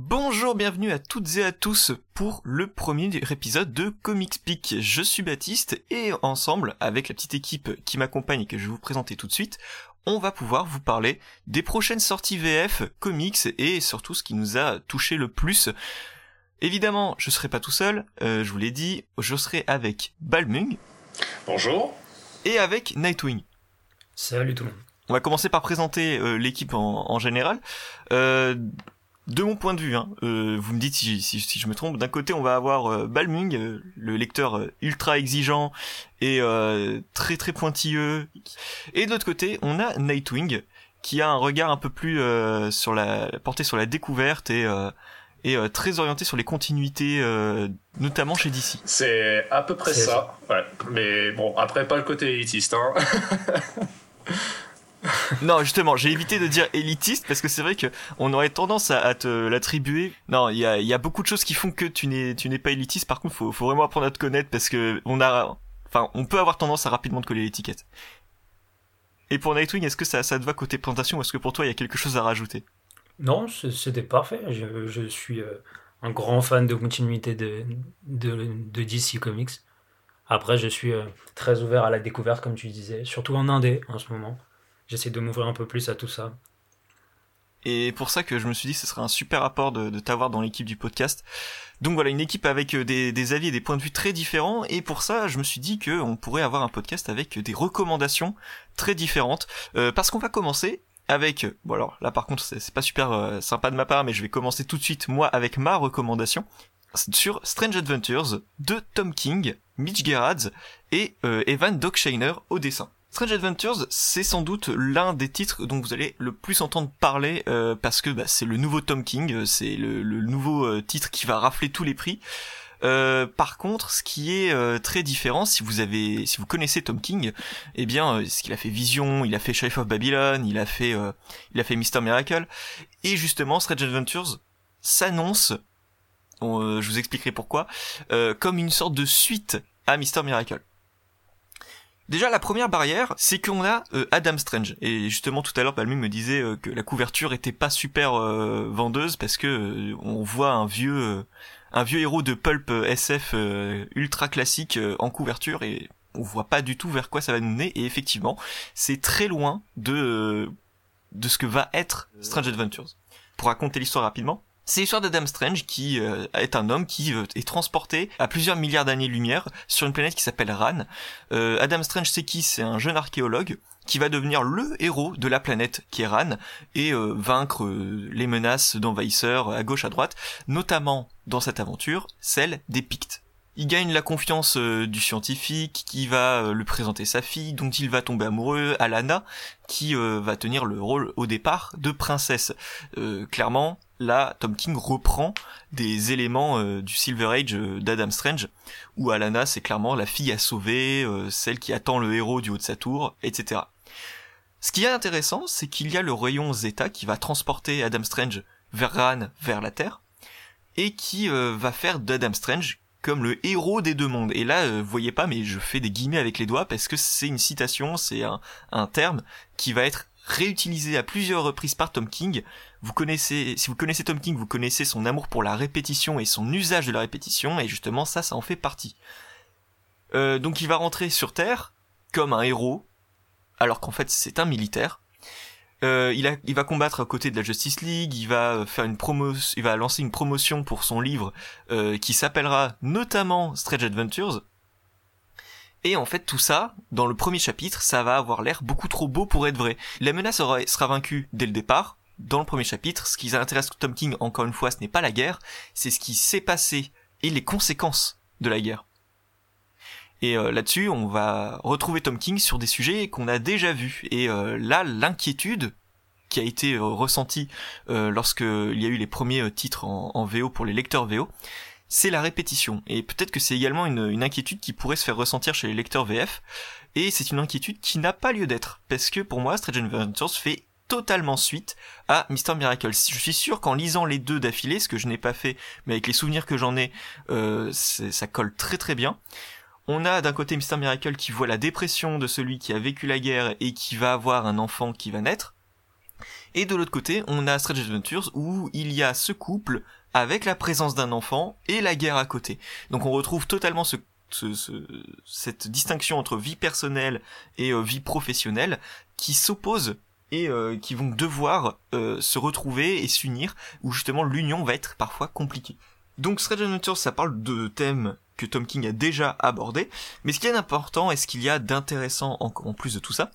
Bonjour, bienvenue à toutes et à tous pour le premier épisode de Comics Peak. Je suis Baptiste et ensemble, avec la petite équipe qui m'accompagne et que je vais vous présenter tout de suite, on va pouvoir vous parler des prochaines sorties VF, comics et surtout ce qui nous a touché le plus. Évidemment, je serai pas tout seul, euh, je vous l'ai dit, je serai avec Balmung. Bonjour. Et avec Nightwing. Salut tout le monde. On va commencer par présenter euh, l'équipe en, en, général. Euh, de mon point de vue, hein, euh, vous me dites si, si, si je me trompe, d'un côté on va avoir euh, Balmung, euh, le lecteur euh, ultra exigeant et très très pointilleux, et de l'autre côté on a Nightwing, qui a un regard un peu plus sur la porté sur la découverte et et très orienté sur les continuités, notamment chez DC. C'est à peu près ça. ça, ouais. Mais bon, après pas le côté élitiste. Hein. non, justement, j'ai évité de dire élitiste parce que c'est vrai que on aurait tendance à, te l'attribuer. Non, il y a, beaucoup de choses qui font que tu n'es, pas élitiste. Par contre, faut, faut vraiment apprendre à te connaître parce que on a, enfin, on peut avoir tendance à rapidement te coller l'étiquette. Et pour Nightwing, est-ce que ça, te va côté présentation ou est-ce que pour toi il y a quelque chose à rajouter? Non, c'était parfait. Je, je suis euh, un grand fan de continuité de, de, de DC Comics. Après, je suis euh, très ouvert à la découverte, comme tu disais, surtout en indé en ce moment j'essaie de m'ouvrir un peu plus à tout ça. Et pour ça que je me suis dit ce serait un super apport de, t'avoir dans l'équipe du podcast. Donc voilà, une équipe avec euh, des, avis et des points de vue très différents. Et pour ça, je me suis dit qu'on pourrait avoir un podcast avec des recommandations très différentes. Euh, parce qu'on va commencer avec... Bon alors là par contre c'est pas super euh, sympa de ma part, mais je vais commencer tout de suite moi avec ma recommandation sur Strange Adventures de Tom King, Mitch Gerads et Evan Dockshiner au dessin. Strange Adventures, c'est sans doute l'un des titres dont vous allez le plus entendre parler euh, parce que bah, c'est le nouveau Tom King, euh, c'est le, nouveau euh, titre qui va rafler tous les prix. par contre, ce qui est très différent, si vous avez, si vous connaissez Tom King, eh bien, ce qu'il a fait Vision, il a fait Sheriff of Babylon, il a fait, il a fait Mister Miracle, et justement, Strange Adventures s'annonce, je vous expliquerai pourquoi, comme une sorte de suite à Mister Miracle. Déjà, la première barrière, c'est qu'on a euh, Adam Strange. Et justement, tout à l'heure, Palmu me disait euh, que la couverture était pas super euh, vendeuse parce que on voit un vieux, un vieux héros de pulp SF ultra classique en couverture et on voit pas du tout vers quoi ça va nous mener. Et effectivement, c'est très loin de de ce que va être Strange Adventures. Pour raconter l'histoire rapidement, c'est l'histoire d'Adam Strange qui euh, est un homme qui euh, est transporté à plusieurs milliards d'années-lumière sur une planète qui s'appelle Ran. Euh, Adam Strange c'est qui? C'est un jeune archéologue qui va devenir le héros de la planète qui est Ran et vaincre les menaces d'envahisseurs à gauche à droite, notamment dans cette aventure, celle des Pictes. Il gagne la confiance du scientifique qui va lui présenter sa fille, dont il va tomber amoureux, Alana, qui va tenir le rôle au départ de princesse. clairement, là, Tom King reprend des éléments euh, du Silver Age euh, d'Adam Strange, où Alana, c'est clairement la fille à sauver, euh, celle qui attend le héros du haut de sa tour, etc. Ce qui est intéressant, c'est qu'il y a le rayon Zeta qui va transporter Adam Strange vers Ran, vers la Terre, et qui va faire d'Adam Strange comme le héros des deux mondes. Et là, vous voyez pas, mais je fais des guillemets avec les doigts parce que c'est une citation, c'est un, un terme qui va être réutilisé à plusieurs reprises par Tom King. Vous connaissez, si vous connaissez Tom King, vous connaissez son amour pour la répétition et son usage de la répétition, et justement ça, ça en fait partie. Euh, donc il va rentrer sur Terre comme un héros, alors qu'en fait c'est un militaire. Euh, il, va combattre à côté de la Justice League, il va faire une promotion, il va lancer une promotion pour son livre euh, qui s'appellera notamment Strange Adventures, et en fait, tout ça, dans le premier chapitre, ça va avoir l'air beaucoup trop beau pour être vrai. La menace sera vaincue dès le départ. Dans le premier chapitre, ce qui intéresse Tom King, encore une fois, ce n'est pas la guerre, c'est ce qui s'est passé et les conséquences de la guerre. Et euh, là-dessus, on va retrouver Tom King sur des sujets qu'on a déjà vus. Et euh, là, l'inquiétude qui a été euh, ressentie lorsqu'il y a eu les premiers titres en, VO pour les lecteurs VO, c'est la répétition. Et peut-être que c'est également une, inquiétude qui pourrait se faire ressentir chez les lecteurs VF, et c'est une inquiétude qui n'a pas lieu d'être, parce que pour moi, Strange Adventures fait totalement suite à Mister Miracle. Je suis sûr qu'en lisant les deux d'affilée, ce que je n'ai pas fait, mais avec les souvenirs que j'en ai, euh, ça colle très très bien. On a d'un côté Mister Miracle qui voit la dépression de celui qui a vécu la guerre et qui va avoir un enfant qui va naître, Et de l'autre côté, on a Strange Adventures où il y a ce couple avec la présence d'un enfant et la guerre à côté. Donc on retrouve totalement ce, cette distinction entre vie personnelle et euh, vie professionnelle qui s'opposent et euh, qui vont devoir euh, se retrouver et s'unir, où justement l'union va être parfois compliquée. Donc Strange Adventures, ça parle de thèmes que Tom King a déjà abordés, mais ce qui est important et ce qu'il y a d'intéressant en, en, plus de tout ça,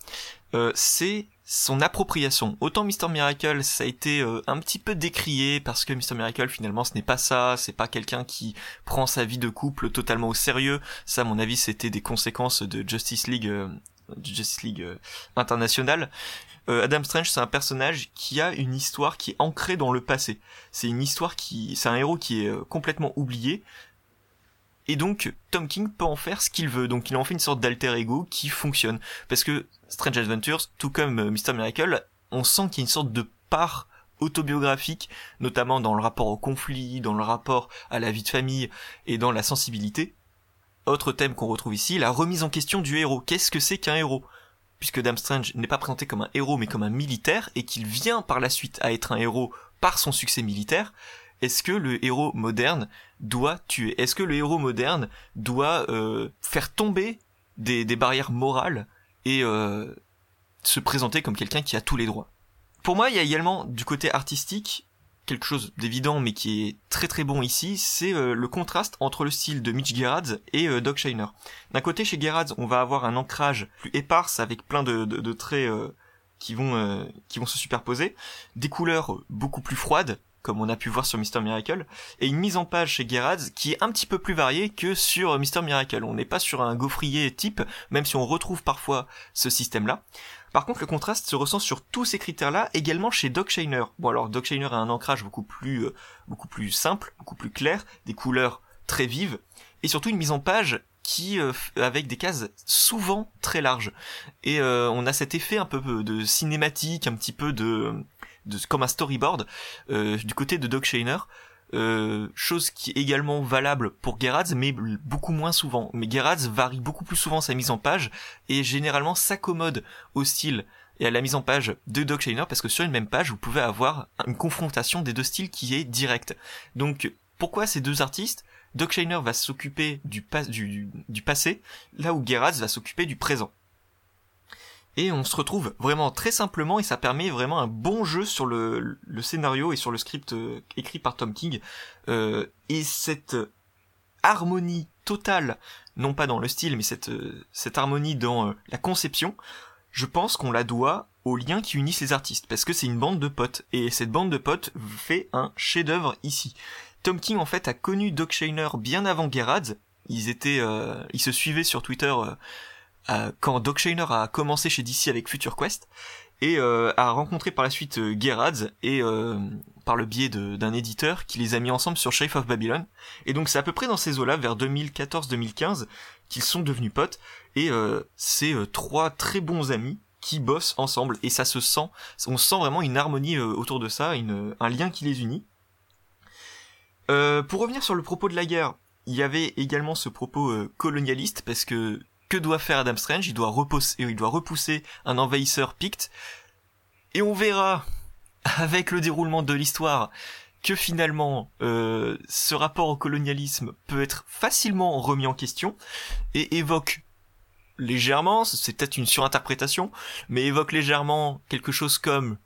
c'est son appropriation. Autant Mr. Miracle, ça a été euh, un petit peu décrié parce que Mr. Miracle finalement ce n'est pas ça, c'est pas quelqu'un qui prend sa vie de couple totalement au sérieux. Ça, à mon avis, c'était des conséquences de Justice League, euh, Justice League euh, international. Adam Strange, c'est un personnage qui a une histoire qui est ancrée dans le passé. C'est une histoire qui, c'est un héros qui est complètement oublié, et donc, Tom King peut en faire ce qu'il veut. Donc, il en fait une sorte d'alter ego qui fonctionne. Parce que Strange Adventures, tout comme euh, Mr. Miracle, on sent qu'il y a une sorte de part autobiographique, notamment dans le rapport au conflit, dans le rapport à la vie de famille et dans la sensibilité. Autre thème qu'on retrouve ici, la remise en question du héros. Qu'est-ce que c'est qu'un héros? Puisque Dame Strange n'est pas présenté comme un héros mais comme un militaire et qu'il vient par la suite à être un héros par son succès militaire, est-ce que le héros moderne doit tuer? Est-ce que le héros moderne doit euh, faire tomber des, barrières morales et euh, se présenter comme quelqu'un qui a tous les droits? Pour moi, il y a également du côté artistique quelque chose d'évident mais qui est très très bon ici, c'est euh, le contraste entre le style de Mitch Gerads et Doc Shiner. D'un côté, chez Gerads, on va avoir un ancrage plus éparse avec plein de, traits qui vont qui vont se superposer, des couleurs beaucoup plus froides, comme on a pu voir sur Mister Miracle, et une mise en page chez Gerads qui est un petit peu plus variée que sur Mister Miracle. On n'est pas sur un gaufrier type, même si on retrouve parfois ce système-là. Par contre, le contraste se ressent sur tous ces critères-là, également chez Doc Shiner. Bon alors, Doc Shiner a un ancrage beaucoup plus, euh, beaucoup plus simple, beaucoup plus clair, des couleurs très vives, et surtout une mise en page qui euh, avec des cases souvent très larges et euh, on a cet effet un peu de cinématique un petit peu de de, comme un storyboard du côté de Doc Shainer. Euh, chose qui est également valable pour Gerads, mais beaucoup moins souvent. Mais Gerads varie beaucoup plus souvent sa mise en page et généralement s'accommode au style et à la mise en page de Doc Shainer parce que sur une même page vous pouvez avoir une confrontation des deux styles qui est directe. Donc pourquoi ces deux artistes? Doc Shainer va s'occuper du, passé, là où Gerads va s'occuper du présent et on se retrouve vraiment très simplement et ça permet vraiment un bon jeu sur le, scénario et sur le script euh, écrit par Tom King. Euh, et cette harmonie totale non pas dans le style mais cette euh, harmonie dans la conception je pense qu'on la doit au lien qui unit ces artistes parce que c'est une bande de potes. Et cette bande de potes fait un chef-d'œuvre ici. Tom King en fait a connu Doc Shainer bien avant Gerads ils étaient ils se suivaient sur Twitter quand Doc Shainer a commencé chez DC avec Future Quest et euh, a rencontré par la suite euh, Gerads et par le biais d'un éditeur qui les a mis ensemble sur Shape of Babylon. Et donc c'est à peu près dans ces eaux-là, vers 2014-2015, qu'ils sont devenus potes. Et c'est trois très bons amis qui bossent ensemble. Et ça se sent, on sent vraiment une harmonie autour de ça, une, un lien qui les unit. pour revenir sur le propos de la guerre, il y avait également ce propos colonialiste parce que que doit faire Adam Strange il doit, repousser, un envahisseur Pict. Et on verra, avec le déroulement de l'histoire, que finalement euh, ce rapport au colonialisme peut être facilement remis en question et évoque légèrement, c'est peut-être une surinterprétation, mais évoque légèrement quelque chose comme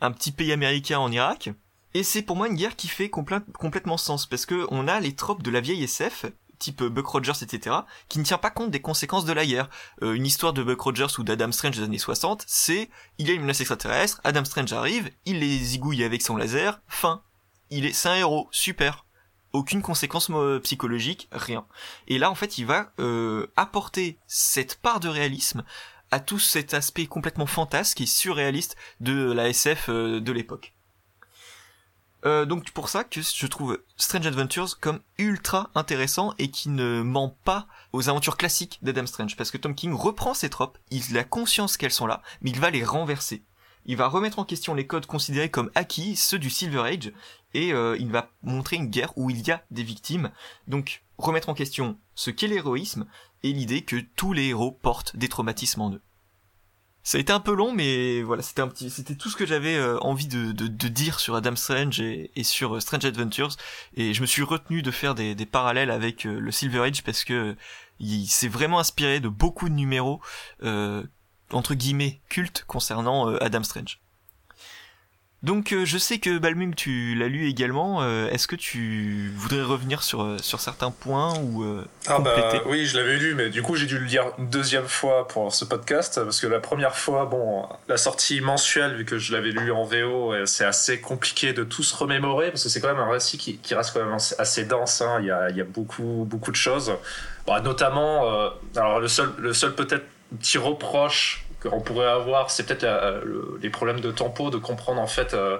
un petit pays américain en Irak. Et c'est pour moi une guerre qui fait complètement sens parce que on a les tropes de la vieille SF type Buck Rogers, etc., qui ne tient pas compte des conséquences de la guerre. Euh, une histoire de Buck Rogers ou d'Adam Strange des années 60, c'est il y a une menace extraterrestre, Adam Strange arrive, il les zigouille avec son laser, fin. Il est, c'est un héros, super. Aucune conséquence psychologique, rien. Et là, en fait, il va euh, apporter cette part de réalisme à tout cet aspect complètement fantasque et surréaliste de la SF euh, de l'époque. Euh, donc pour ça que je trouve Strange Adventures comme ultra intéressant et qui ne ment pas aux aventures classiques d'Adam Strange parce que Tom King reprend ses tropes, il a conscience qu'elles sont là, mais il va les renverser. Il va remettre en question les codes considérés comme acquis, ceux du Silver Age, et euh, il va montrer une guerre où il y a des victimes. Donc remettre en question ce qu'est l'héroïsme et l'idée que tous les héros portent des traumatismes en eux. Ça a été un peu long, mais voilà, c'était un petit, c'était tout ce que j'avais euh, envie de, dire sur Adam Strange et, sur euh, Strange Adventures. Et je me suis retenu de faire des, des parallèles avec euh, le Silver Age parce que il s'est vraiment inspiré de beaucoup de numéros entre guillemets cultes concernant Adam Strange. Donc euh, je sais que Balmung tu l'as lu également. Euh, est-ce que tu voudrais revenir sur euh, sur certains points ou ah bah, oui, je l'avais lu, mais du coup j'ai dû le lire une deuxième fois pour ce podcast parce que la première fois, bon, la sortie mensuelle vu que je l'avais lu en VO, c'est assez compliqué de tout se remémorer parce que c'est quand même un récit qui, qui reste quand même assez dense. Hein. Il y a il y a beaucoup beaucoup de choses, bah, notamment alors le seul le seul peut-être petit reproche qu'on pourrait avoir, c'est peut-être les problèmes de tempo, de comprendre en fait euh,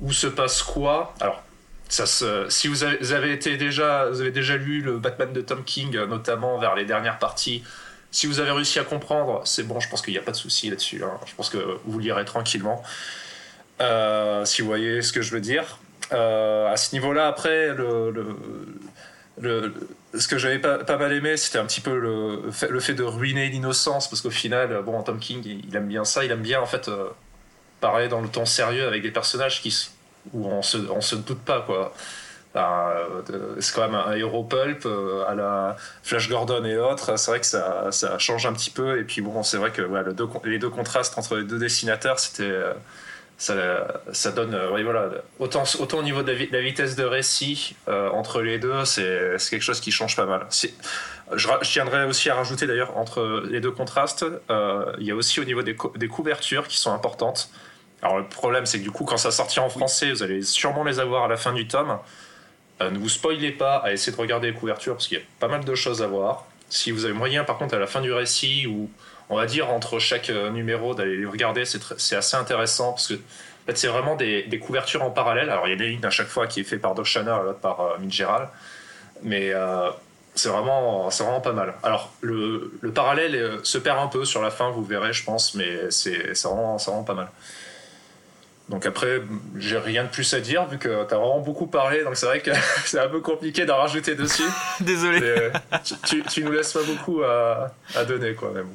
où se passe quoi. Alors, ça si vous avez, été déjà, vous avez déjà lu le Batman de Tom King, notamment vers les dernières parties, si vous avez réussi à comprendre, c'est bon, je pense qu'il n'y a pas de souci là-dessus. Hein. Je pense que vous lirez tranquillement. Euh, si vous voyez ce que je veux dire. Euh, à ce niveau-là, après, le, ce que j'avais pas, mal aimé, c'était un petit peu le fait, de ruiner l'innocence, parce qu'au final, bon, Tom King, il, aime bien ça, il aime bien en fait euh, parler dans le ton sérieux avec des personnages qui, où on se, se doute pas, quoi. Euh, c'est quand même un héros pulp euh, à la Flash Gordon et autres. C'est vrai que ça, ça change un petit peu. Et puis bon, c'est vrai que les deux contrastes entre les deux dessinateurs, c'était ça, ça donne euh, voilà autant autant au niveau de la, vitesse de récit euh, entre les deux c'est quelque chose qui change pas mal. Je, je tiendrais aussi à rajouter d'ailleurs entre les deux contrastes euh, il y a aussi au niveau des, des, couvertures qui sont importantes. Alors le problème c'est que du coup quand ça sortira en français vous allez sûrement les avoir à la fin du tome. Ne vous spoilez pas à essayer de regarder les couvertures parce qu'il y a pas mal de choses à voir. Si vous avez moyen par contre à la fin du récit ou on va dire, entre chaque euh, numéro, d'aller les regarder. C'est assez intéressant parce que en fait, c'est vraiment des, couvertures en parallèle. Alors, il y a des lignes à chaque fois qui est fait par Doc l'autre par euh, Mitch Mais euh, c'est vraiment, vraiment pas mal. Alors, le, parallèle se perd un peu sur la fin, vous verrez, je pense, mais c'est vraiment, vraiment pas mal. Donc après, j'ai rien de plus à dire vu que tu as vraiment beaucoup parlé, donc c'est vrai que c'est un peu compliqué d'en rajouter dessus. Désolé. tu, tu, nous laisses pas beaucoup à, à donner, quoi. Même.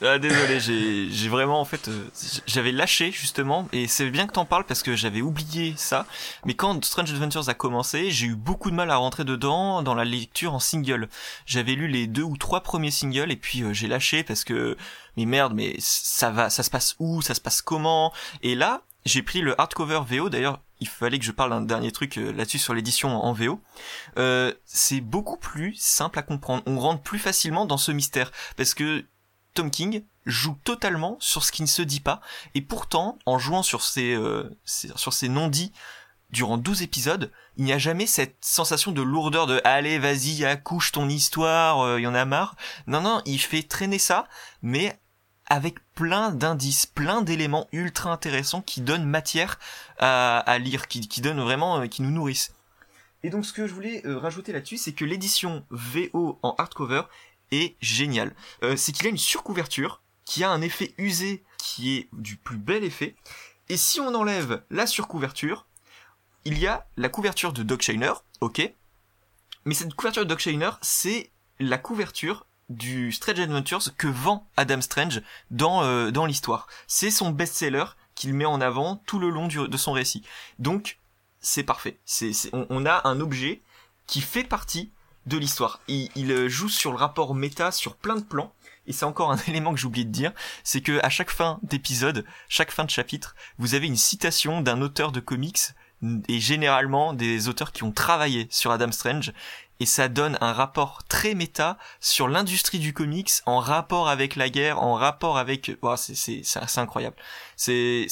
Ah, désolé, j'ai vraiment en fait, euh, j'avais lâché justement, et c'est bien que t'en parles parce que j'avais oublié ça. Mais quand Strange Adventures a commencé, j'ai eu beaucoup de mal à rentrer dedans dans la lecture en single. J'avais lu les deux ou trois premiers singles et puis euh, j'ai lâché parce que mais merde, mais ça va, ça se passe où, ça se passe comment? Et là, j'ai pris le hardcover VO. D'ailleurs, il fallait que je parle d'un dernier truc euh, là-dessus sur l'édition en VO. Euh, c'est beaucoup plus simple à comprendre. On rentre plus facilement dans ce mystère parce que Tom King joue totalement sur ce qui ne se dit pas, et pourtant, en jouant sur ces, euh, sur ces non-dits durant 12 épisodes, il n'y a jamais cette sensation de lourdeur de allez, vas-y, accouche ton histoire, euh, il y en a marre. Non, non, il fait traîner ça, mais avec plein d'indices, plein d'éléments ultra intéressants qui donnent matière à, lire, qui, qui donnent vraiment, euh, qui nous nourrissent. Et donc ce que je voulais rajouter là-dessus, c'est que l'édition VO en hardcover est génial. Euh, c'est qu'il a une surcouverture qui a un effet usé qui est du plus bel effet. Et si on enlève la surcouverture, il y a la couverture de Doc Shiner, ok. Mais cette couverture de Doc Shiner, c'est la couverture du Strange Adventures que vend Adam Strange dans, euh, dans l'histoire. C'est son best-seller qu'il met en avant tout le long de son récit. Donc, c'est parfait. C'est, on, on, a un objet qui fait partie de l'histoire. Il, euh, joue sur le rapport méta sur plein de plans. Et c'est encore un élément que j'ai oublié de dire, c'est que à chaque fin d'épisode, chaque fin de chapitre, vous avez une citation d'un auteur de comics et généralement des auteurs qui ont travaillé sur Adam Strange et ça donne un rapport très méta sur l'industrie du comics en rapport avec la guerre, en rapport avec, c'est c'est incroyable. C'est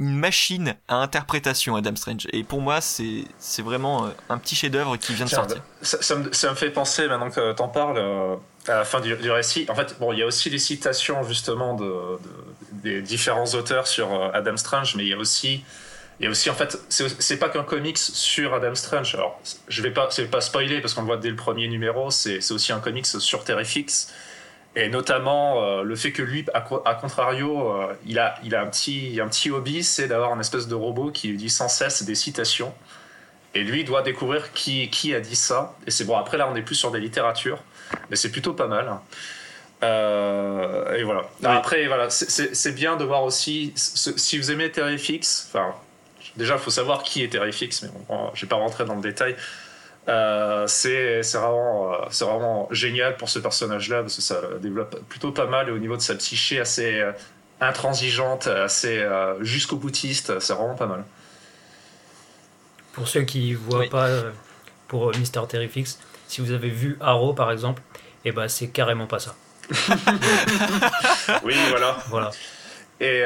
une machine à interprétation Adam Strange. Et pour moi c'est c'est vraiment euh, un petit chef d'œuvre qui vient de sortir. ça, me, ça, me, fait penser maintenant que t'en parles euh, à la fin du, récit. En fait bon il y a aussi les citations justement de, des différents auteurs sur euh, Adam Strange mais il y a aussi il y a aussi en fait c'est pas qu'un comics sur Adam Strange. Alors je vais pas c'est pas spoiler parce qu'on le voit dès le premier numéro c'est aussi un comics sur Terrifix et notamment euh, le fait que lui, à, contrario, euh, il, a, il a un petit, un petit hobby, c'est d'avoir un espèce de robot qui lui dit sans cesse des citations. Et lui doit découvrir qui, qui a dit ça. Et c'est bon, après là, on n'est plus sur des littératures, mais c'est plutôt pas mal. Euh, et voilà. Après, voilà, c'est bien de voir aussi, si vous aimez Terrifix, enfin, déjà, il faut savoir qui est Terrifix, mais bon, je vais pas rentrer dans le détail. Euh, c'est vraiment, euh, vraiment génial pour ce personnage-là, parce que ça développe plutôt pas mal, et au niveau de sa psyché assez euh, intransigeante, assez jusqu'au boutiste, c'est vraiment pas mal. Pour ceux qui voient pas, pour Mister Terrifix, si vous avez vu Arrow par exemple, et eh ben c'est carrément pas ça. oui, voilà. voilà. Et,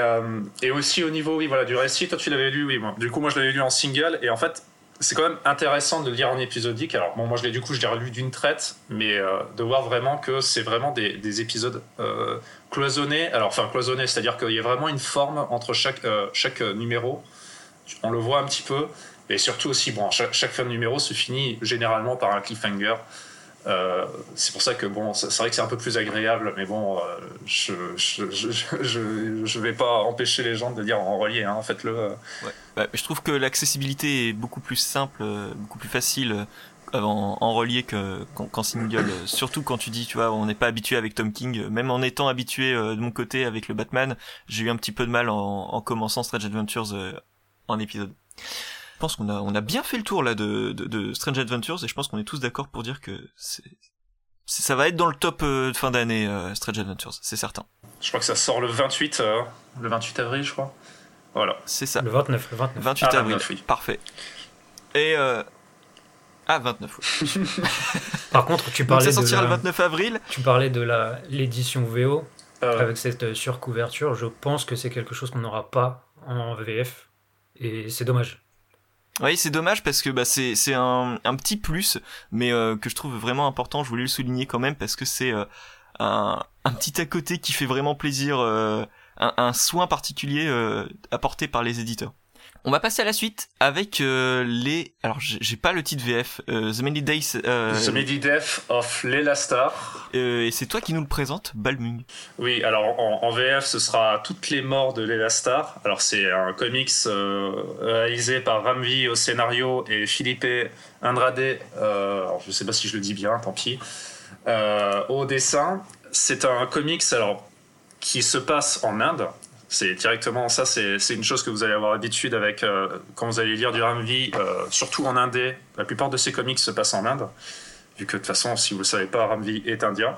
et, aussi au niveau oui, voilà, du récit, toi tu l'avais lu, oui. Moi. Du coup, moi je l'avais lu en single, et en fait, c'est quand même intéressant de le lire en épisodique. Alors, bon, moi, je l'ai du coup, je l'ai relu d'une traite, mais euh, de voir vraiment que c'est vraiment des, épisodes euh, cloisonnés. Alors, enfin, cloisonnés, c'est-à-dire qu'il y a vraiment une forme entre chaque, euh, chaque numéro. On le voit un petit peu. Et surtout aussi, bon, chaque, chaque fin de numéro se finit généralement par un cliffhanger. Euh, c'est pour ça que bon, c'est vrai que c'est un peu plus agréable, mais bon, euh, je, je, je, je, vais pas empêcher les gens de dire en relié, hein, faites-le. Euh. Ouais. Bah, je trouve que l'accessibilité est beaucoup plus simple, beaucoup plus facile en, en relié qu'en single. Surtout quand tu dis, tu vois, on n'est pas habitué avec Tom King. Même en étant habitué de mon côté avec le Batman, j'ai eu un petit peu de mal en, en commençant Strange Adventures en épisode pense qu'on a, on a bien fait le tour là de, de, Strange Adventures et je pense qu'on est tous d'accord pour dire que c'est, ça va être dans le top euh, de fin d'année euh, Strange Adventures, c'est certain. Je crois que ça sort le 28, euh, le 28 avril, je crois. Voilà. C'est ça. Le 29, le 29. 28 ah, avril. Parfait. Et ah 29. Par contre, tu parlais ça sortira le 29 avril. Tu parlais de la l'édition VO avec cette surcouverture. Je pense que c'est quelque chose qu'on n'aura pas en VF et c'est dommage. Oui, c'est dommage parce que bah, c'est c'est un, petit plus, mais euh, que je trouve vraiment important. Je voulais le souligner quand même parce que c'est euh, un, petit à côté qui fait vraiment plaisir, euh, un, soin particulier apporté par les éditeurs. On va passer à la suite avec euh, les. Alors, j'ai pas le titre VF. Euh, The Many Days. Euh, The Many Death of Lela Star. et c'est toi qui nous le présente, Balmung. Oui, alors en, VF, ce sera Toutes les morts de Lela Star. Alors, c'est un comics réalisé par Ramvi au scénario et Philippe Andrade. alors, je sais pas si je le dis bien, tant pis. au dessin. C'est un comics alors qui se passe en Inde. C'est directement ça, c'est une chose que vous allez avoir l'habitude avec euh, quand vous allez lire du Ramvi, euh, surtout en indé. La plupart de ces comics se passent en Inde, vu que de toute façon, si vous le savez pas, Ramvi est indien.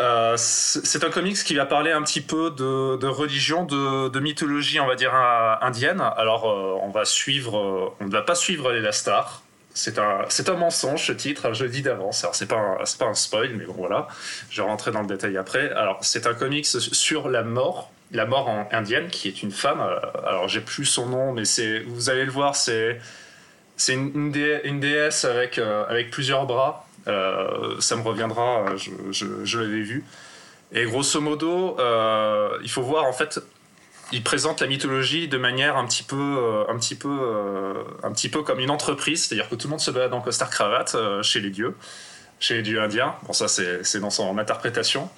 Euh, c'est un comics qui va parler un petit peu de, religion, de, mythologie, on va dire indienne. Alors, on va suivre, on ne va pas suivre les Lastar. C'est un, un mensonge ce titre, je le dis d'avance. Alors, c'est pas, pas un spoil, mais bon, voilà. Je vais rentrer dans le détail après. Alors, c'est un comics sur la mort la mort en indienne, qui est une femme. Euh, alors, j'ai plus son nom, mais c'est, vous allez le voir, c'est, c'est une, déesse avec, euh, avec plusieurs bras. Euh, ça me reviendra, je, l'avais vu. Et grosso modo, il faut voir en fait, il présente la mythologie de manière un petit peu, un petit peu, un petit peu comme une entreprise, c'est-à-dire que tout le monde se balade en costard cravate chez les dieux, chez les dieux indiens. Bon, ça c'est dans son interprétation.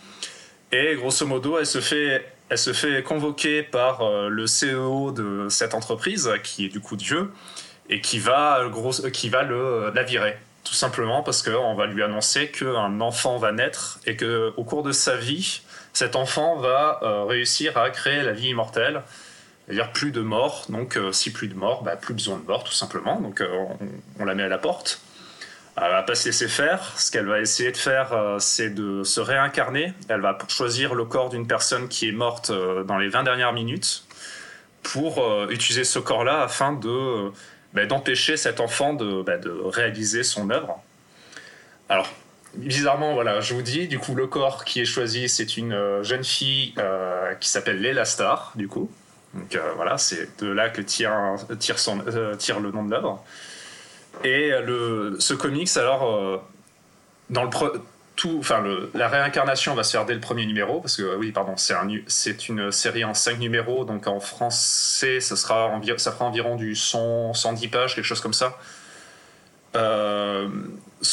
Et grosso modo, elle se fait elle se fait convoquer par euh, le CEO de cette entreprise, qui est du coup Dieu, et qui va, gros, qui va le, la virer. Tout simplement parce qu'on va lui annoncer qu'un enfant va naître et qu'au cours de sa vie, cet enfant va euh, réussir à créer la vie immortelle, c'est-à-dire plus de mort. Donc, euh, si plus de mort, bah, plus besoin de mort, tout simplement. Donc, on, la met à la porte. Elle va pas se laisser faire. Ce qu'elle va essayer de faire, euh, c'est de se réincarner. Elle va choisir le corps d'une personne qui est morte euh, dans les 20 dernières minutes pour euh, utiliser ce corps-là afin de bah, d'empêcher cet enfant de, bah, de, réaliser son œuvre. Alors, bizarrement, voilà, je vous dis, du coup, le corps qui est choisi, c'est une jeune fille qui s'appelle Léla Star, du coup. Donc voilà, c'est de là que tire, le nom de l'œuvre. Et le, ce comics, alors, euh, dans le tout, enfin, la réincarnation va se faire dès le premier numéro, parce que, oui, pardon, c'est un, une série en 5 numéros, donc en français, ça, sera ça fera environ du 100, 110 pages, quelque chose comme ça. Euh,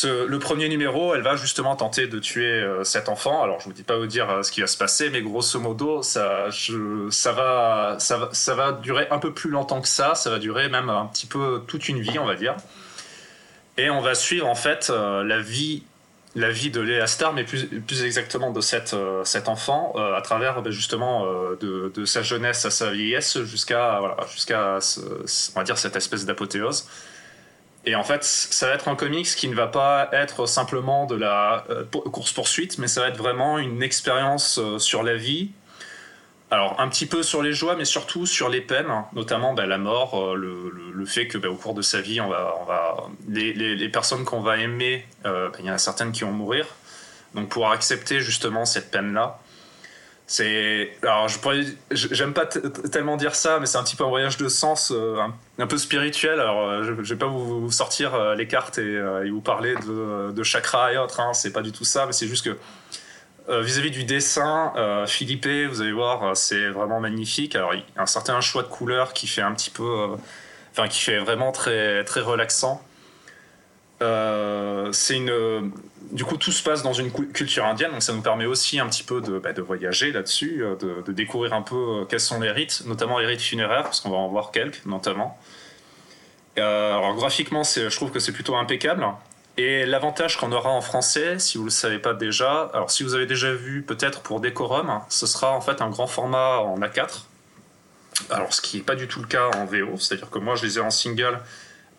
le premier numéro, elle va justement tenter de tuer euh, cet enfant. Alors, je vous dis pas vous dire ce qui va se passer, mais grosso modo, ça, ça, va, ça, va, ça va durer un peu plus longtemps que ça. Ça va durer même un petit peu toute une vie, on va dire. Et on va suivre en fait euh, la vie, la vie de Léa Star, mais plus, exactement de cet, cet enfant, à travers ben, justement de, de, sa jeunesse à sa vieillesse jusqu'à voilà, jusqu'à on cette espèce d'apothéose. Et en fait, ça va être un comics qui ne va pas être simplement de la course-poursuite, mais ça va être vraiment une expérience sur la vie, alors un petit peu sur les joies, mais surtout sur les peines, notamment bah, la mort, euh, le, fait que bah, au cours de sa vie, on va, les, personnes qu'on va aimer, euh, bah, il y en a certaines qui vont mourir. Donc pouvoir accepter justement cette peine-là, c'est alors je pourrais, j'aime pas tellement dire ça, mais c'est un petit peu un voyage de sens, euh, un, peu spirituel. Alors je, vais pas vous, sortir les cartes et, vous parler de, de et autres. Hein, c'est pas du tout ça, mais c'est juste que euh, vis-à-vis du dessin, euh, Philippe, vous allez voir, euh, c'est vraiment magnifique. Alors, il y a un certain choix de couleurs qui fait un petit peu. Enfin, qui fait vraiment très, très relaxant. c'est une. Du coup, tout se passe dans une culture indienne, donc ça nous permet aussi un petit peu de, bah, de voyager là-dessus, de, de, découvrir un peu quels sont les rites, notamment les rites funéraires, parce qu'on va en voir quelques, notamment. alors, graphiquement, je trouve que c'est plutôt impeccable. Et l'avantage qu'on aura en français, si vous ne le savez pas déjà, alors si vous avez déjà vu peut-être pour Decorum, ce sera en fait un grand format en A4. Alors ce qui n'est pas du tout le cas en VO, c'est-à-dire que moi je les ai en single,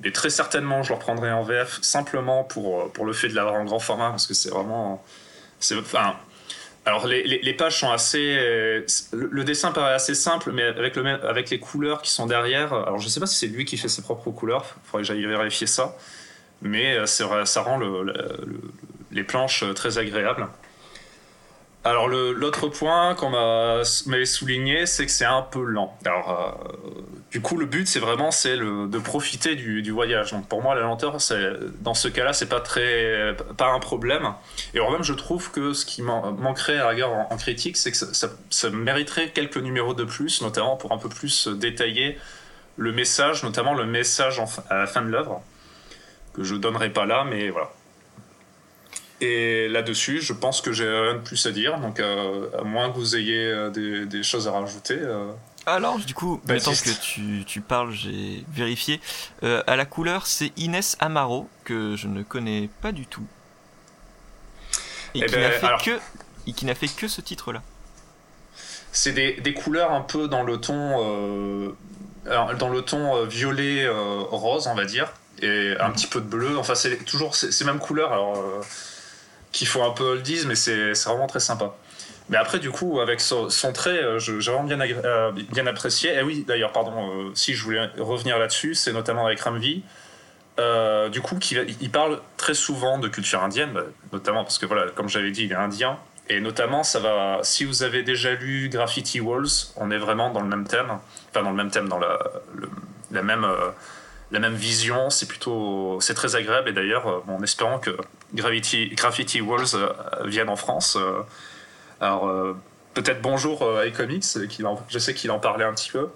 mais très certainement je le reprendrai en VF simplement pour, pour le fait de l'avoir en grand format, parce que c'est vraiment... Enfin, alors les, les, pages sont assez... Le, dessin paraît assez simple, mais avec, le, avec les couleurs qui sont derrière, alors je ne sais pas si c'est lui qui fait ses propres couleurs, il faudrait que j'aille vérifier ça mais euh, ça rend les planches euh, très agréables. Alors l'autre point qu'on m'avait souligné, c'est que c'est un peu lent. Alors euh, du coup le but c'est vraiment de profiter du, voyage. Donc pour moi la lenteur dans ce cas-là c'est pas pas un problème. Et alors même je trouve que ce qui manquerait à rigueur en, critique c'est que ça, mériterait quelques numéros de plus, notamment pour un peu plus détailler le message, notamment le message à la fin de l'œuvre que je donnerai pas là, mais voilà. Et là-dessus, je pense que j'ai rien de plus à dire, donc euh, à moins que vous ayez euh, des, choses à rajouter. Euh. Alors, du coup, maintenant que tu, tu parles, j'ai vérifié. à la couleur, c'est Inès Amaro, que je ne connais pas du tout. Et, eh qui ben, n'a fait, que, et qui n'a fait que ce titre-là. C'est des, des, couleurs un peu dans le ton, dans le ton violet rose, on va dire et un petit peu de bleu. Enfin, c'est toujours ces mêmes couleurs, alors euh, qui font un peu oldies, mais c'est vraiment très sympa. Mais après, du coup, avec son, trait, euh, j'ai vraiment bien, euh, apprécié. Et oui, d'ailleurs, pardon, si je voulais revenir là-dessus, c'est notamment avec Ramvi. du coup, qui, il parle très souvent de culture indienne, bah, notamment parce que, voilà, comme j'avais dit, il est indien. Et notamment, ça va. Si vous avez déjà lu Graffiti Walls, on est vraiment dans le même thème. Enfin, dans le même thème, dans la, la même la même vision. C'est plutôt, c'est très agréable. Et d'ailleurs, euh, en espérant que Gravity, Graffiti Walls euh, vienne en France. Euh, alors, peut-être bonjour à iComics, je sais qu'il en parlait un petit peu.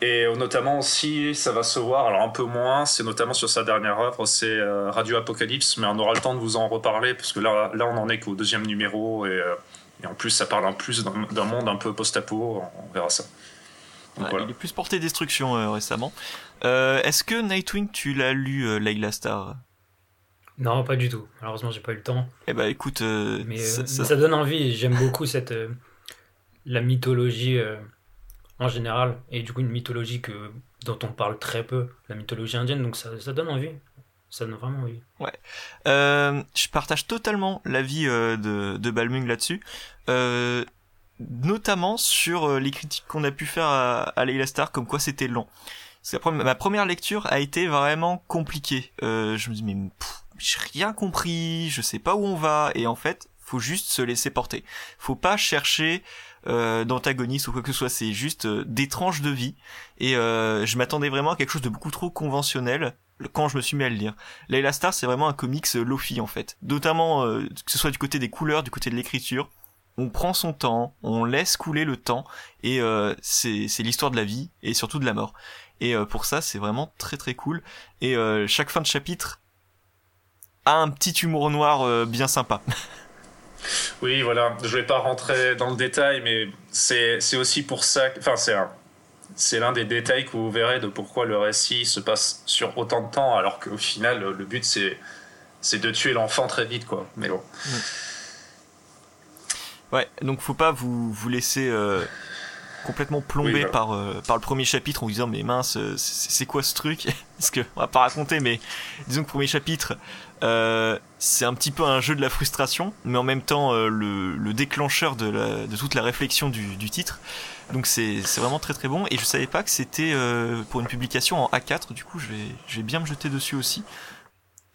Et notamment aussi, ça va se voir, alors un peu moins, c'est notamment sur sa dernière œuvre, c'est Radio Apocalypse, mais on aura le temps de vous en reparler, parce que là, là on en est qu'au deuxième numéro, et, et, en plus, ça parle en plus d'un monde un peu post-apo, on verra ça. Il est plus porté destruction récemment. Euh, est-ce que Nightwing, tu l'as lu, euh, Layla Star Non, pas du tout. Malheureusement, j'ai pas eu le temps. Eh bah écoute, euh, mais ça, donne envie. J'aime beaucoup cette la mythologie en général et du coup une mythologie que dont on parle très peu, la mythologie indienne. Donc ça, ça donne envie. Ça donne vraiment envie. Ouais. je partage totalement l'avis de, de Balmung là-dessus. Notamment sur les critiques qu'on a pu faire à, à Layla Star, comme quoi c'était lent ma première lecture a été vraiment compliquée. Euh, je me dis mais j'ai rien compris, je sais pas où on va et en fait faut juste se laisser porter. Faut pas chercher euh, d'antagoniste ou quoi que ce soit, c'est juste euh, des tranches de vie et euh, je m'attendais vraiment à quelque chose de beaucoup trop conventionnel quand je me suis mis à le lire. Layla Star c'est vraiment un comics euh, Lofi en fait, notamment euh, que ce soit du côté des couleurs, du côté de l'écriture. On prend son temps, on laisse couler le temps et c'est l'histoire de la vie et surtout de la mort. Et euh, pour ça, c'est vraiment très très cool. Et euh, chaque fin de chapitre a un petit humour noir euh, bien sympa. Oui, voilà. Je vais pas rentrer dans le détail, mais c'est aussi pour ça. Enfin, c'est c'est l'un des détails que vous verrez de pourquoi le récit se passe sur autant de temps, alors qu'au final, le but c'est c'est de tuer l'enfant très vite, quoi. Mais bon. Ouais, donc faut pas vous, vous laisser euh, complètement plombé par, euh, par le premier chapitre en vous disant mais mince, euh, c'est quoi ce truc? Parce que on va pas raconter, mais disons que le premier chapitre, euh, c'est un petit peu un jeu de la frustration, mais en même temps le, le, déclencheur de, la, de toute la réflexion du, du titre. Donc c'est vraiment très très bon et je savais pas que c'était pour une publication en A4, du coup je vais, je vais bien me jeter dessus aussi.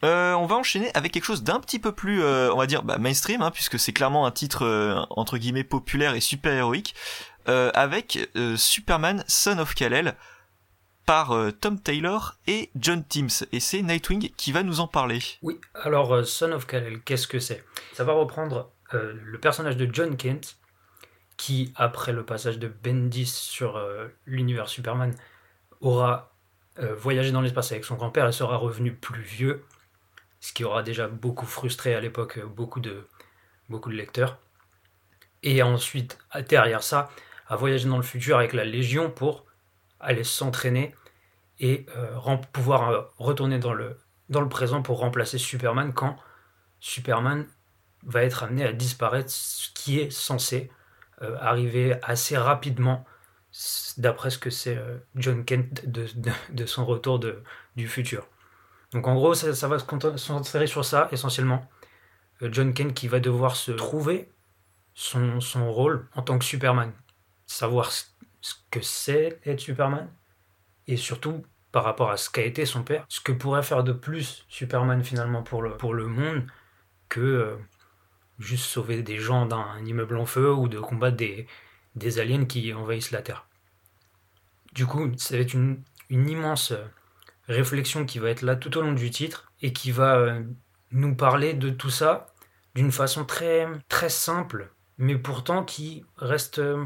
Euh, on va enchaîner avec quelque chose d'un petit peu plus, euh, on va dire, bah, mainstream, hein, puisque c'est clairement un titre euh, entre guillemets populaire et super héroïque, avec Superman Son of Kal-El par Tom Taylor et John Timms, et c'est Nightwing qui va nous en parler. Oui, alors Son of Kal-El, qu'est-ce que c'est? Ça va reprendre le personnage de John Kent, qui après le passage de Bendis sur l'univers Superman aura voyagé dans l'espace avec son grand-père et sera revenu plus vieux ce qui aura déjà beaucoup frustré à l'époque beaucoup de, beaucoup de lecteurs. Et ensuite, derrière ça, à voyager dans le futur avec la Légion pour aller s'entraîner et euh, pouvoir euh, retourner dans le, présent pour remplacer Superman quand Superman va être amené à disparaître, ce qui est censé euh, arriver assez rapidement, d'après ce que c'est John Kent de, son retour du futur. Donc en gros, ça, va se concentrer sur ça essentiellement. Euh, John Kent qui va devoir se trouver son, rôle en tant que Superman. Savoir ce que c'est être Superman. Et surtout, par rapport à ce qu'a été son père, ce que pourrait faire de plus Superman finalement pour le, monde que euh, juste sauver des gens d'un immeuble en feu ou de combattre des, aliens qui envahissent la Terre. Du coup, ça va être une, une immense euh, réflexion qui va être là tout au long du titre et qui va euh, nous parler de tout ça d'une façon très, très simple, mais pourtant qui reste euh,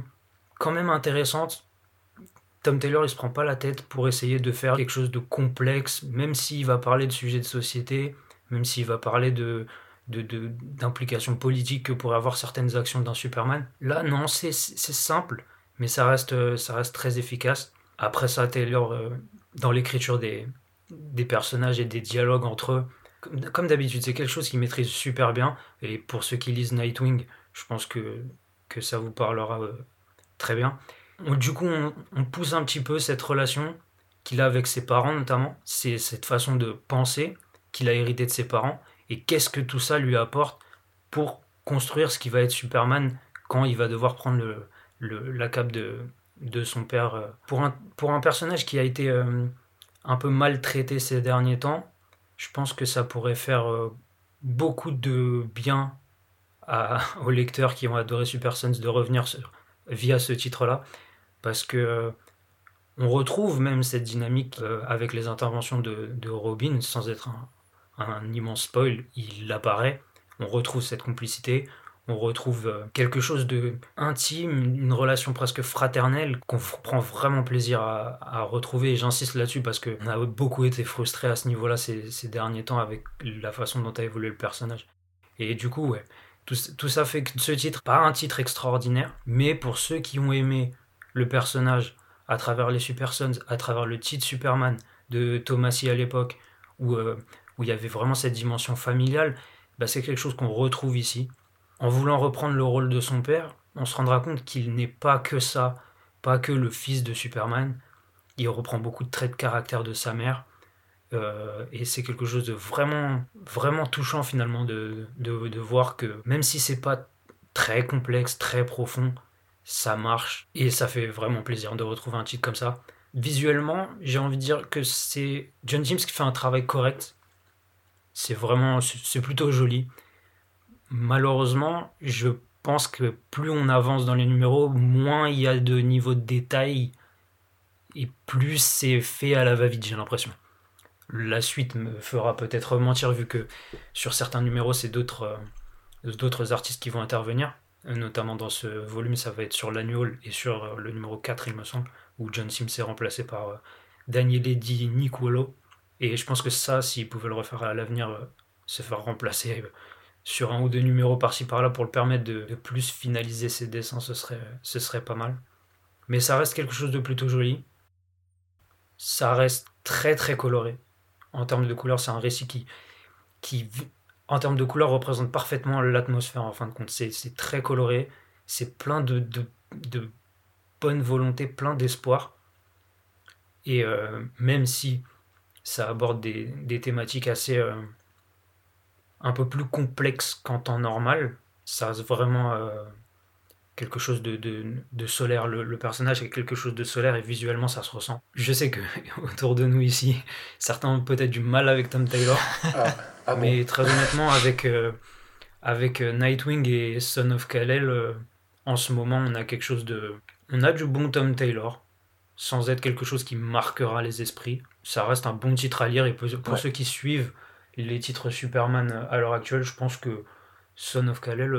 quand même intéressante. Tom Taylor, il se prend pas la tête pour essayer de faire quelque chose de complexe, même s'il va parler de sujets de société, même s'il va parler de d'implications de, politiques que pourraient avoir certaines actions d'un Superman. Là, non, c'est simple, mais ça reste, ça reste très efficace. Après ça, Taylor, euh, dans l'écriture des, des personnages et des dialogues entre eux. Comme, d'habitude, c'est quelque chose qu'il maîtrise super bien. Et pour ceux qui lisent Nightwing, je pense que, que ça vous parlera euh, très bien. du coup, on, pousse un petit peu cette relation qu'il a avec ses parents, notamment. C'est cette façon de penser qu'il a hérité de ses parents. Et qu'est-ce que tout ça lui apporte pour construire ce qui va être Superman quand il va devoir prendre le, le la cape de, de son père. Euh, pour un, pour un personnage qui a été euh, un peu maltraité ces derniers temps, je pense que ça pourrait faire euh, beaucoup de bien à, aux lecteurs qui ont adoré Super Sons de revenir via ce titre-là. Parce que on retrouve même cette dynamique avec les interventions de, Robin, sans être un, un immense spoil, il apparaît. On retrouve cette complicité, on retrouve euh, quelque chose de intime, une relation presque fraternelle qu'on prend vraiment plaisir à, retrouver. Et j'insiste là-dessus parce qu'on a beaucoup été frustrés à ce niveau-là ces, derniers temps avec la façon dont a évolué le personnage. Et du coup, tout, ça fait que ce titre, pas un titre extraordinaire, mais pour ceux qui ont aimé le personnage à travers les Super Sons, à travers le titre Superman de Thomasy à l'époque, où, euh, où il y avait vraiment cette dimension familiale, bah c'est quelque chose qu'on retrouve ici en voulant reprendre le rôle de son père, on se rendra compte qu'il n'est pas que ça, pas que le fils de Superman. Il reprend beaucoup de traits de caractère de sa mère. Euh, et c'est quelque chose de vraiment, vraiment touchant finalement de, de, voir que même si c'est pas très complexe, très profond, ça marche. Et ça fait vraiment plaisir de retrouver un titre comme ça. Visuellement, j'ai envie de dire que c'est John James qui fait un travail correct. C'est vraiment, c'est plutôt joli malheureusement, je pense que plus on avance dans les numéros, moins il y a de niveau de détail et plus c'est fait à la va-vite, j'ai l'impression. La suite me fera peut-être mentir vu que sur certains numéros, c'est d'autres euh, d'autres artistes qui vont intervenir. Notamment dans ce volume, ça va être sur l'annual et sur euh, le numéro 4, il me semble, où John Sims est remplacé par euh, Daniel Eddy Nicolo. Et je pense que ça, s'il pouvait le refaire à l'avenir, se faire remplacer sur un ou deux numéros par-ci par-là pour le permettre de, plus finaliser ses dessins, ce serait, pas mal. Mais ça reste quelque chose de plutôt joli. Ça reste très très coloré. En termes de couleurs, c'est un récit qui, qui, en termes de couleurs, représente parfaitement l'atmosphère en fin de compte. C'est très coloré, c'est plein de, de, bonne volonté, plein d'espoir. Et euh, même si ça aborde des, thématiques assez euh, un peu plus complexes qu'en temps normal, ça reste vraiment euh, quelque chose de, de, solaire. Le, personnage est quelque chose de solaire et visuellement ça se ressent. Je sais que autour de nous ici, certains ont peut-être du mal avec Tom Taylor, ah, ah mais très honnêtement, avec, euh, avec euh, Nightwing et Son of Kal-El, euh, en ce moment, on a quelque chose de. On a du bon Tom Taylor, sans être quelque chose qui marquera les esprits. Ça reste un bon titre à lire et pour, ceux qui suivent les titres Superman à l'heure actuelle, je pense que Son of Kal-El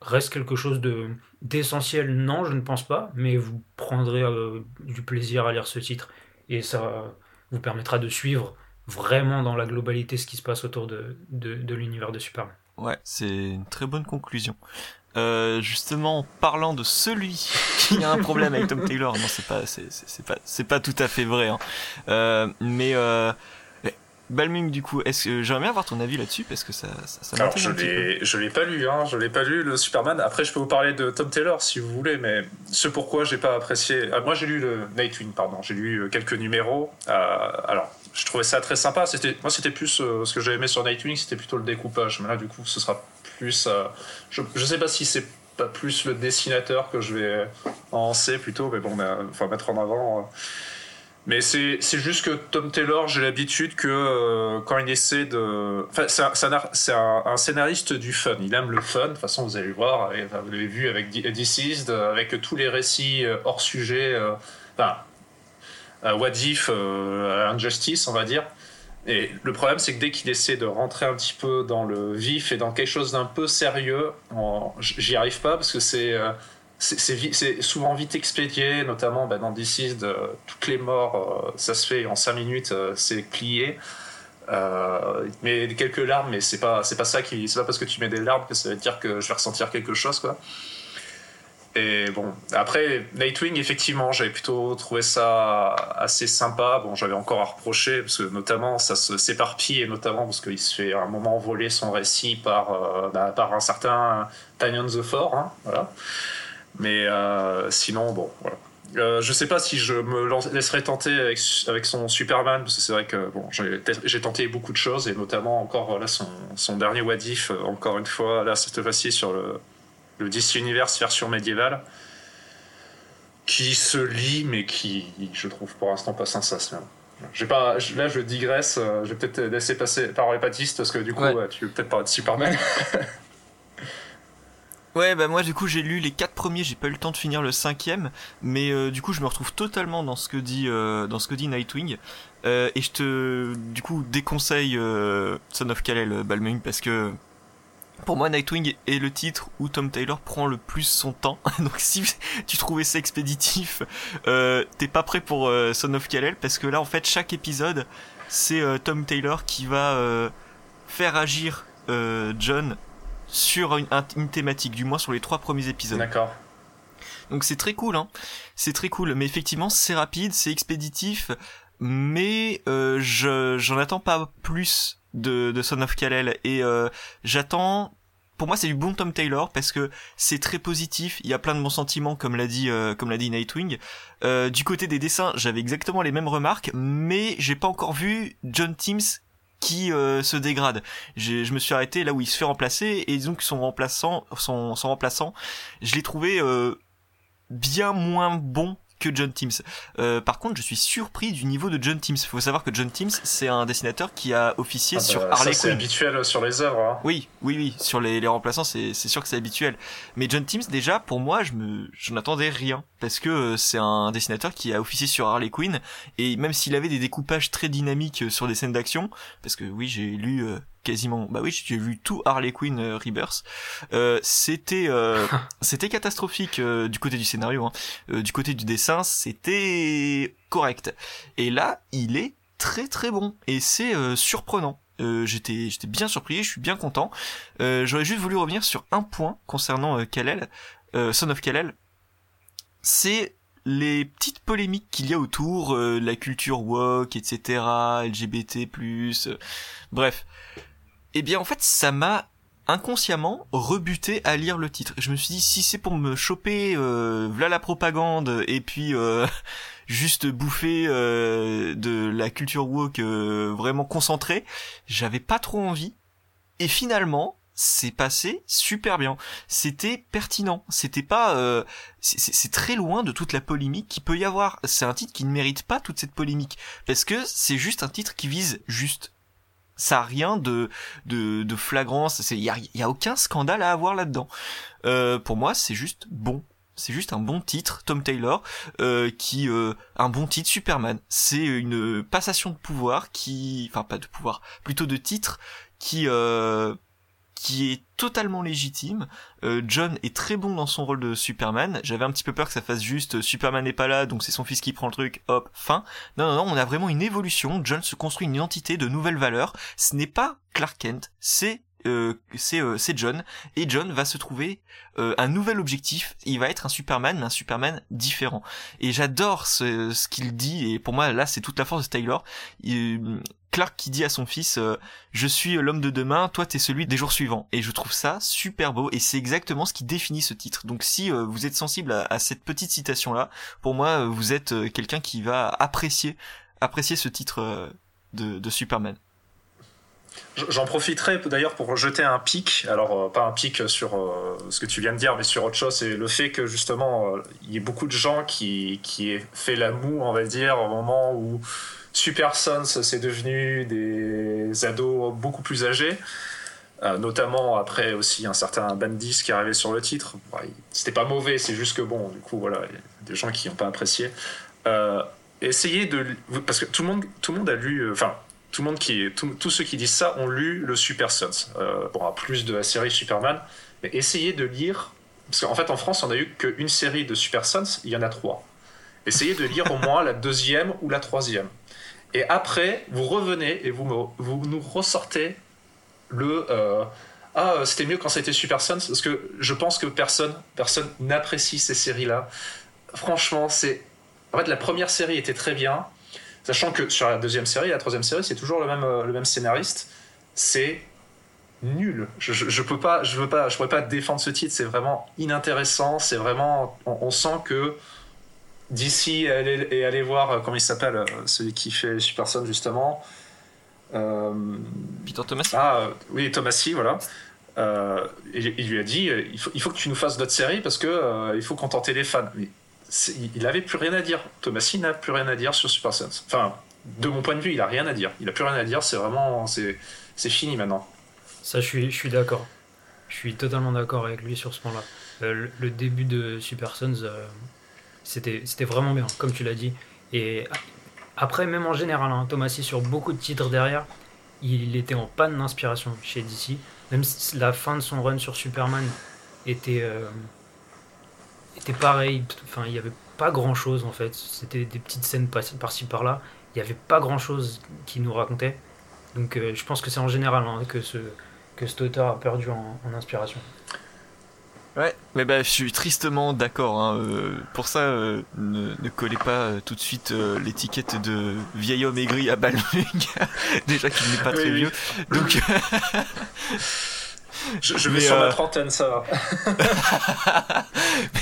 reste quelque chose de d'essentiel Non, je ne pense pas, mais vous prendrez euh, du plaisir à lire ce titre et ça vous permettra de suivre vraiment dans la globalité ce qui se passe autour de, de, l'univers de Superman. Ouais, c'est une très bonne conclusion. Euh, justement, parlant de celui qui a un problème avec Tom Taylor, non, c'est pas, c'est, pas, c'est pas tout à fait vrai. Hein. Euh, mais Balming, du coup, est-ce que j'aimerais bien avoir ton avis là-dessus parce que ça, ça, ça Alors, je l'ai, je l'ai pas lu, hein, je l'ai pas lu le Superman. Après, je peux vous parler de Tom Taylor si vous voulez, mais ce pourquoi j'ai pas apprécié. Ah, moi, j'ai lu le Nightwing, pardon, j'ai lu euh, quelques numéros. Euh, alors, je trouvais ça très sympa. C'était, moi, c'était plus euh, ce que j'ai aimé sur Nightwing, c'était plutôt le découpage. Mais là, du coup, ce sera plus. je, je sais pas si c'est pas plus le dessinateur que je vais en plutôt, mais bon, enfin mettre en avant. Mais c'est juste que Tom Taylor, j'ai l'habitude que euh, quand il essaie de. Enfin, c'est un, scénariste du fun. Il aime le fun. De toute façon, vous allez le voir. Vous l'avez vu avec Deceased, avec tous les récits euh, hors sujet. Euh, enfin, What If, Injustice, on va dire. Et le problème, c'est que dès qu'il essaie de rentrer un petit peu dans le vif et dans quelque chose d'un peu sérieux, j'y arrive pas parce que c'est c'est souvent vite expédié, notamment bah, dans DC, de, toutes les morts, euh, ça se fait en 5 minutes, euh, c'est plié. Euh, mais quelques larmes, mais c'est pas, c'est pas ça qui, c'est pas parce que tu mets des larmes que ça veut dire que je vais ressentir quelque chose, quoi. Et bon, après Nightwing, effectivement, j'avais plutôt trouvé ça assez sympa. Bon, j'avais encore à reprocher parce que notamment ça se s'éparpille et notamment parce qu'il se fait à un moment voler son récit par, bah, par un certain Tanyan the Four, hein, voilà. Mais euh, sinon, bon, voilà. Euh, je sais pas si je me laisserai tenter avec, avec son Superman, parce que c'est vrai que bon, j'ai tenté beaucoup de choses, et notamment encore là, son, son dernier Wadif, euh, encore une fois, là cette fois-ci sur le, le DC Universe version médiévale, qui se lit, mais qui, je trouve pour l'instant pas sensationnel. J'ai pas, là je digresse, je vais peut-être laisser passer par les parce que du coup, tu veux peut-être parler de Superman. Ouais, bah moi du coup j'ai lu les quatre premiers, j'ai pas eu le temps de finir le cinquième, mais euh, du coup je me retrouve totalement dans ce que dit euh, dans ce que dit Nightwing, euh, et je te du coup déconseille Son of Kal-El Balmung parce que pour moi Nightwing est le titre où Tom Taylor prend le plus son temps, donc si tu trouvais ça expéditif, t'es pas prêt pour Son of Kal-El parce que là en fait chaque épisode c'est Tom Taylor qui va faire agir John sur une, thématique, du moins sur les trois premiers épisodes. D'accord. Donc c'est très cool, hein. C'est très cool, mais effectivement c'est rapide, c'est expéditif, mais euh, je j'en attends pas plus de, de Son of Kal-El et euh, j'attends. Pour moi, c'est du bon Tom Taylor parce que c'est très positif. Il y a plein de bons sentiments, comme l'a dit, euh, comme l'a dit Nightwing. Euh, du côté des dessins, j'avais exactement les mêmes remarques, mais j'ai pas encore vu John Teams qui euh, se dégrade. Je me suis arrêté là où il se fait remplacer et disons que son remplaçant, son, son remplaçant, je l'ai trouvé euh, bien moins bon que John Teams. Euh, par contre, je suis surpris du niveau de John Teams. Il faut savoir que John Teams, c'est un dessinateur qui a officié ah sur bah, Harley Quinn. C'est habituel sur les œuvres. Hein. Oui, oui, oui. Sur les, les remplaçants, c'est sûr que c'est habituel. Mais John Teams, déjà, pour moi, je me, rien parce que euh, c'est un dessinateur qui a officié sur Harley Quinn et même s'il avait des découpages très dynamiques euh, sur des scènes d'action, parce que oui, j'ai lu quasiment bah oui j'ai vu tout Harley Quinn euh, Rebirth. Euh, c'était euh, c'était catastrophique euh, du côté du scénario hein. du côté du dessin c'était correct. Et là il est très très bon. Et c'est surprenant. J'étais j'étais bien surpris je suis bien content. J'aurais juste voulu revenir sur un point concernant Kalel Son of Kalel. C'est les petites polémiques qu'il y a autour, la culture woke, etc., LGBT+, bref, eh bien en fait ça m'a inconsciemment rebuté à lire le titre. Je me suis dit si c'est pour me choper euh, voilà la propagande et puis euh, juste bouffer euh, de la culture woke euh, vraiment concentrée, j'avais pas trop envie. Et finalement, c'est passé super bien. C'était pertinent. C'était pas. Euh, c'est très loin de toute la polémique qui peut y avoir. C'est un titre qui ne mérite pas toute cette polémique parce que c'est juste un titre qui vise juste. Ça a rien de de, de flagrance. Il y a, aucun scandale à avoir là-dedans. Euh, pour moi, c'est juste bon. C'est juste un bon titre, Tom Taylor, euh, qui euh, un bon titre Superman. C'est une passation de pouvoir qui, enfin pas de pouvoir, plutôt de titre qui qui est totalement légitime. Euh, John est très bon dans son rôle de Superman. J'avais un petit peu peur que ça fasse juste euh, Superman n'est pas là, donc c'est son fils qui prend le truc, hop, fin. Non, non, non, on a vraiment une évolution. John se construit une identité de nouvelles valeurs. Ce n'est pas Clark Kent, c'est euh, c'est euh, c'est John et John va se trouver un nouvel objectif il va être un Superman mais un Superman différent et j'adore ce, qu'il dit et pour moi là c'est toute la force de Taylor Clark qui dit à son fils je suis l'homme de demain toi t'es celui des jours suivants et je trouve ça super beau et c'est exactement ce qui définit ce titre. Donc si vous êtes sensible à, à, cette petite citation là pour moi vous êtes quelqu'un qui va apprécier apprécier ce titre de, de Superman. J'en profiterai d'ailleurs pour jeter un pic, alors euh, pas un pic sur euh, ce que tu viens de dire, mais sur autre chose, c'est le fait que justement euh, il y ait beaucoup de gens qui, qui fait la moue, on va dire, au moment où Super Sons c'est devenu des ados beaucoup plus âgés, notamment après aussi un certain Bandis qui arrivé sur le titre. C'était pas mauvais, c'est juste que bon, du coup voilà, il y a des gens qui n'ont pas apprécié. essayez de, parce que tout le monde, tout le monde a lu, enfin tout le monde qui, tous ceux qui disent ça ont lu le Super Sons. Euh, bon, à plus de la série Superman, mais essayez de lire, parce qu'en fait en France on a eu qu'une série de Super Sons, il y en a trois. Essayez de lire au moins la deuxième ou la troisième. Et après, vous revenez et vous, vous nous ressortez le euh, ah c'était mieux quand c'était Super Sons parce que je pense que personne personne n'apprécie ces séries là. Franchement, c'est en fait la première série était très bien Sachant que sur la deuxième série la troisième série, c'est toujours le même, euh, le même scénariste. C'est nul. Je, je, peux pas, je veux pas, je pourrais pas défendre ce titre. C'est vraiment inintéressant. C'est vraiment, on, sent que d'ici et aller voir euh, comment il s'appelle, euh, celui qui fait Super Son justement. Euh, Peter Thomas? Ah oui, Thomasy, voilà. Euh, il, il, lui a dit, il faut, il faut que tu nous fasses d'autres séries parce que il faut contenter les fans. Mais il n'avait plus rien à dire. Thomasy n'a plus rien à dire sur Super Sons. Enfin, de mon point de vue, il a rien à dire. Il a plus rien à dire. C'est vraiment, c'est, fini maintenant. Ça, je suis, je suis d'accord. Je suis totalement d'accord avec lui sur ce point-là. Euh, le, début de Super Sons, euh, c'était, vraiment bien, comme tu l'as dit. Et après, même en général, hein, Thomasy sur beaucoup de titres derrière, il était en panne d'inspiration chez DC. Même si la fin de son run sur Superman était euh, était pareil. Enfin, il n'y avait pas grand chose en fait. C'était des petites scènes par-ci par-là. Il n'y avait pas grand chose qui nous racontait. Donc euh, je pense que c'est en général hein, que, ce, que cet auteur a perdu en, inspiration. Ouais, mais bah, je suis tristement d'accord. Hein. Euh, pour ça, euh, ne, ne, collez pas tout de suite l'étiquette de vieil homme aigri à Balmung. Déjà qu'il n'est pas très vieux. Donc. Je, vais sur ma euh, trentaine, ça va.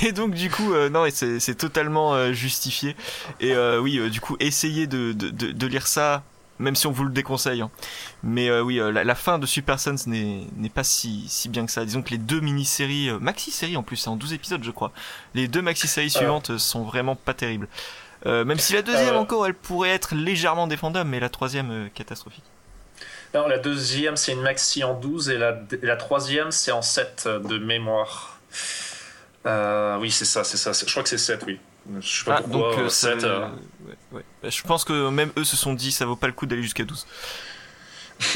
mais donc du coup, euh, non, c'est totalement euh, justifié. Et oui, du coup, essayez de, de, de, lire ça, même si on vous le déconseille. Hein. Mais oui, la, fin de Super Sons n'est pas si, si bien que ça. Disons que les deux mini-séries, maxi-séries en plus, c'est en 12 épisodes je crois. Les deux maxi-séries suivantes sont vraiment pas terribles. même si la deuxième encore, elle pourrait être légèrement défendable, mais la troisième, catastrophique. Non, la deuxième, c'est une maxi en 12 et la, la troisième, c'est en 7 de mémoire. Euh, oui, c'est ça, c'est ça. Je crois que c'est 7, oui. Je sais pas ah, pourquoi. Donc, 7, euh, ouais, ouais. Bah, je pense que même eux se sont dit, ça vaut pas le coup d'aller jusqu'à 12.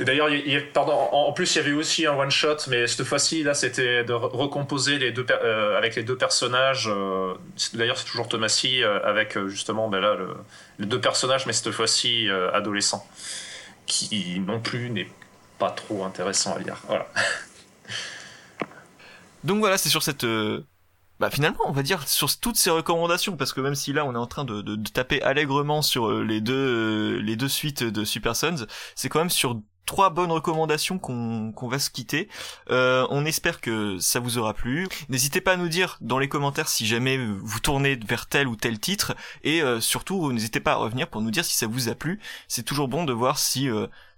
Et d'ailleurs, pardon, en plus, il y avait aussi un one shot, mais cette fois-ci, là, c'était de recomposer les deux euh, avec les deux personnages. Euh, d'ailleurs, c'est toujours Thomasy euh, avec justement, ben là, le, les deux personnages, mais cette fois-ci adolescents, qui non plus n'est pas trop intéressant à lire. Voilà. Donc voilà, c'est sur cette bah finalement on va dire sur toutes ces recommandations parce que même si là on est en train de, taper allègrement sur euh, les deux euh, les deux suites de Super Sons c'est quand même sur trois bonnes recommandations qu'on va se quitter. Euh, on espère que ça vous aura plu. N'hésitez pas à nous dire dans les commentaires si jamais vous tournez vers tel ou tel titre. Et euh, surtout n'hésitez pas à revenir pour nous dire si ça vous a plu. C'est toujours bon de voir si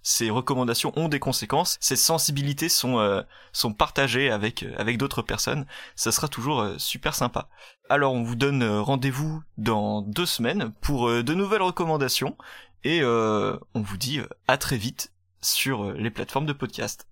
ces recommandations ont des conséquences, ces sensibilités sont euh, sont partagées avec euh, avec d'autres personnes. Ça sera toujours euh, super sympa. Alors on vous donne rendez-vous dans deux semaines pour de nouvelles recommandations. Et on vous dit à très vite sur les plateformes de podcast.